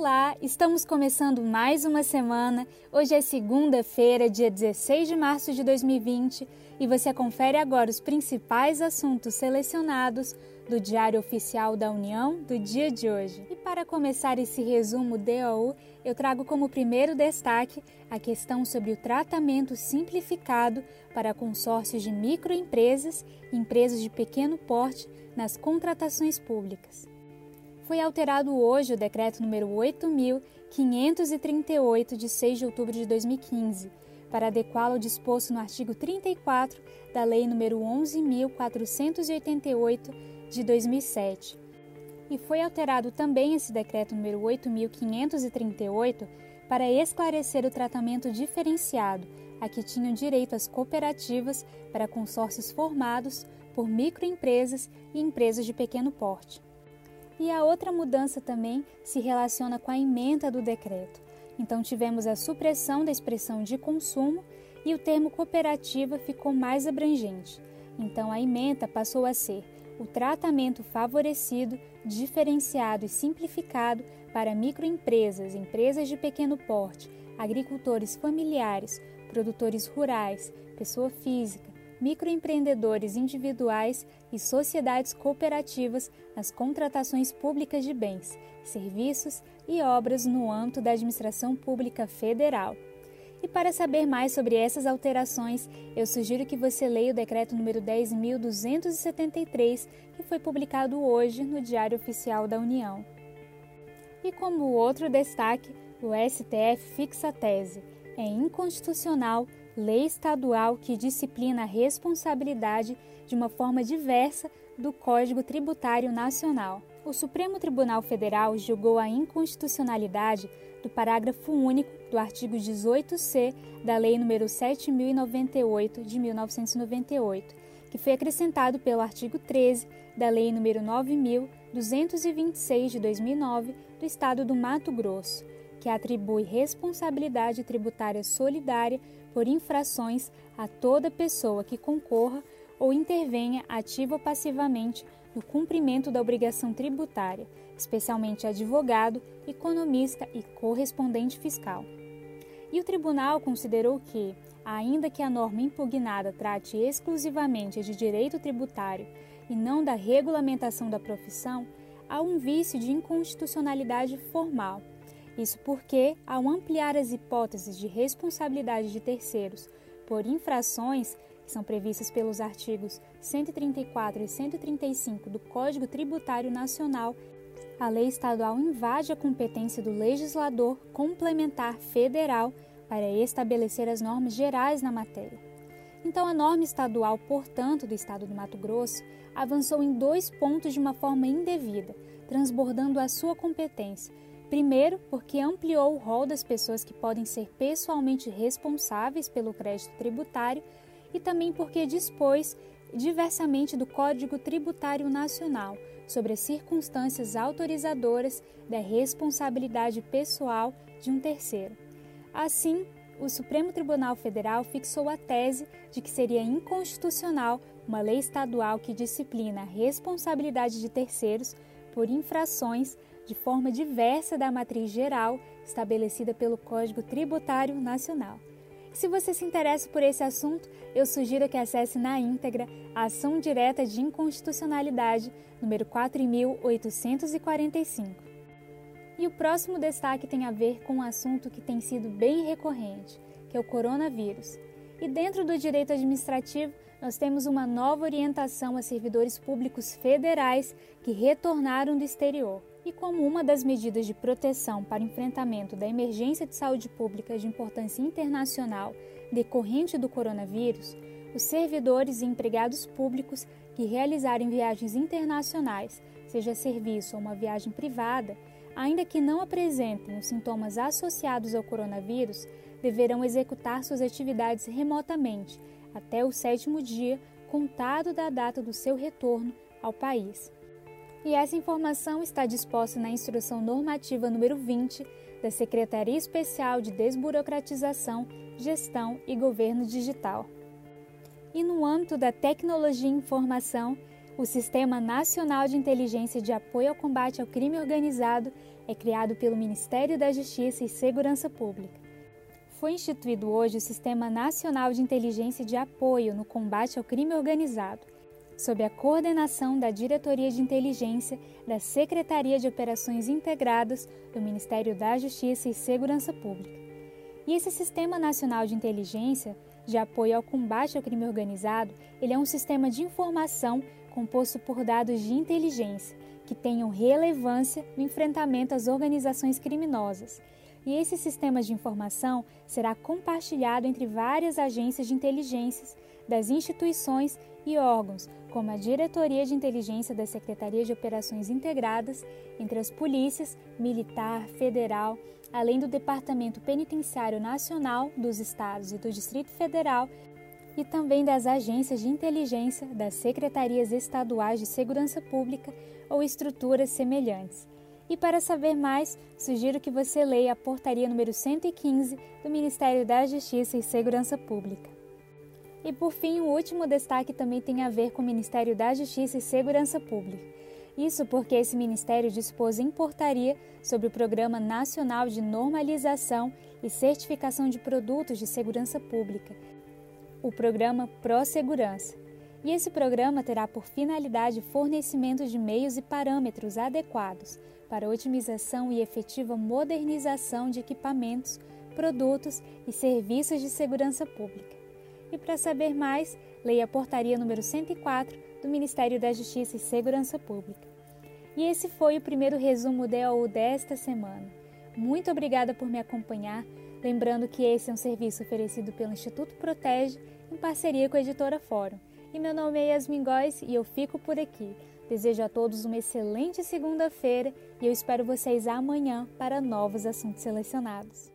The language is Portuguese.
Olá, estamos começando mais uma semana. Hoje é segunda-feira, dia 16 de março de 2020, e você confere agora os principais assuntos selecionados do Diário Oficial da União do dia de hoje. E para começar esse resumo DOU, eu trago como primeiro destaque a questão sobre o tratamento simplificado para consórcios de microempresas e empresas de pequeno porte nas contratações públicas foi alterado hoje o decreto número 8538 de 6 de outubro de 2015, para adequá-lo ao disposto no artigo 34 da Lei número 11488 de 2007. E foi alterado também esse decreto número 8538 para esclarecer o tratamento diferenciado a que tinham direito as cooperativas para consórcios formados por microempresas e empresas de pequeno porte. E a outra mudança também se relaciona com a emenda do decreto. Então, tivemos a supressão da expressão de consumo e o termo cooperativa ficou mais abrangente. Então, a emenda passou a ser o tratamento favorecido, diferenciado e simplificado para microempresas, empresas de pequeno porte, agricultores familiares, produtores rurais, pessoa física, microempreendedores individuais e sociedades cooperativas nas contratações públicas de bens, serviços e obras no âmbito da administração pública federal. E para saber mais sobre essas alterações, eu sugiro que você leia o decreto número 10.273, que foi publicado hoje no Diário Oficial da União. E como outro destaque, o STF fixa a tese: é inconstitucional lei estadual que disciplina a responsabilidade de uma forma diversa do Código Tributário Nacional. O Supremo Tribunal Federal julgou a inconstitucionalidade do parágrafo único do artigo 18C da Lei nº 7098 de 1998, que foi acrescentado pelo artigo 13 da Lei nº 9226 de 2009 do Estado do Mato Grosso, que atribui responsabilidade tributária solidária por infrações a toda pessoa que concorra ou intervenha ativa ou passivamente no cumprimento da obrigação tributária, especialmente advogado, economista e correspondente fiscal. E o tribunal considerou que, ainda que a norma impugnada trate exclusivamente de direito tributário e não da regulamentação da profissão, há um vício de inconstitucionalidade formal isso porque, ao ampliar as hipóteses de responsabilidade de terceiros por infrações que são previstas pelos artigos 134 e 135 do Código Tributário Nacional, a lei estadual invade a competência do legislador complementar federal para estabelecer as normas gerais na matéria. Então, a norma estadual, portanto, do Estado do Mato Grosso, avançou em dois pontos de uma forma indevida, transbordando a sua competência Primeiro, porque ampliou o rol das pessoas que podem ser pessoalmente responsáveis pelo crédito tributário e também porque dispôs diversamente do Código Tributário Nacional sobre as circunstâncias autorizadoras da responsabilidade pessoal de um terceiro. Assim, o Supremo Tribunal Federal fixou a tese de que seria inconstitucional uma lei estadual que disciplina a responsabilidade de terceiros por infrações de forma diversa da matriz geral estabelecida pelo Código Tributário Nacional. Se você se interessa por esse assunto, eu sugiro que acesse na íntegra a Ação Direta de Inconstitucionalidade número 4845. E o próximo destaque tem a ver com um assunto que tem sido bem recorrente, que é o coronavírus. E dentro do direito administrativo, nós temos uma nova orientação a servidores públicos federais que retornaram do exterior. E como uma das medidas de proteção para enfrentamento da emergência de saúde pública de importância internacional decorrente do coronavírus, os servidores e empregados públicos que realizarem viagens internacionais, seja serviço ou uma viagem privada, ainda que não apresentem os sintomas associados ao coronavírus, deverão executar suas atividades remotamente até o sétimo dia contado da data do seu retorno ao país. E essa informação está disposta na Instrução Normativa número 20 da Secretaria Especial de Desburocratização, Gestão e Governo Digital. E no âmbito da tecnologia e informação, o Sistema Nacional de Inteligência de Apoio ao Combate ao Crime Organizado é criado pelo Ministério da Justiça e Segurança Pública. Foi instituído hoje o Sistema Nacional de Inteligência de Apoio no Combate ao Crime Organizado, sob a coordenação da Diretoria de Inteligência da Secretaria de Operações Integradas do Ministério da Justiça e Segurança Pública. E esse Sistema Nacional de Inteligência de apoio ao combate ao crime organizado, ele é um sistema de informação composto por dados de inteligência que tenham relevância no enfrentamento às organizações criminosas. E esse sistema de informação será compartilhado entre várias agências de inteligência das instituições e órgãos, como a Diretoria de Inteligência da Secretaria de Operações Integradas, entre as polícias, militar, federal, além do Departamento Penitenciário Nacional dos Estados e do Distrito Federal e também das agências de inteligência das secretarias estaduais de segurança pública ou estruturas semelhantes. E para saber mais, sugiro que você leia a portaria número 115 do Ministério da Justiça e Segurança Pública. E por fim, o último destaque também tem a ver com o Ministério da Justiça e Segurança Pública. Isso porque esse ministério dispôs em portaria sobre o Programa Nacional de Normalização e Certificação de Produtos de Segurança Pública, o programa Segurança e esse programa terá por finalidade fornecimento de meios e parâmetros adequados para otimização e efetiva modernização de equipamentos, produtos e serviços de segurança pública. E para saber mais, leia a portaria número 104 do Ministério da Justiça e Segurança Pública. E esse foi o primeiro resumo DOU desta semana. Muito obrigada por me acompanhar, lembrando que esse é um serviço oferecido pelo Instituto Protege em parceria com a editora Fórum. E meu nome é Yasmin Góes e eu fico por aqui. Desejo a todos uma excelente segunda-feira e eu espero vocês amanhã para novos assuntos selecionados.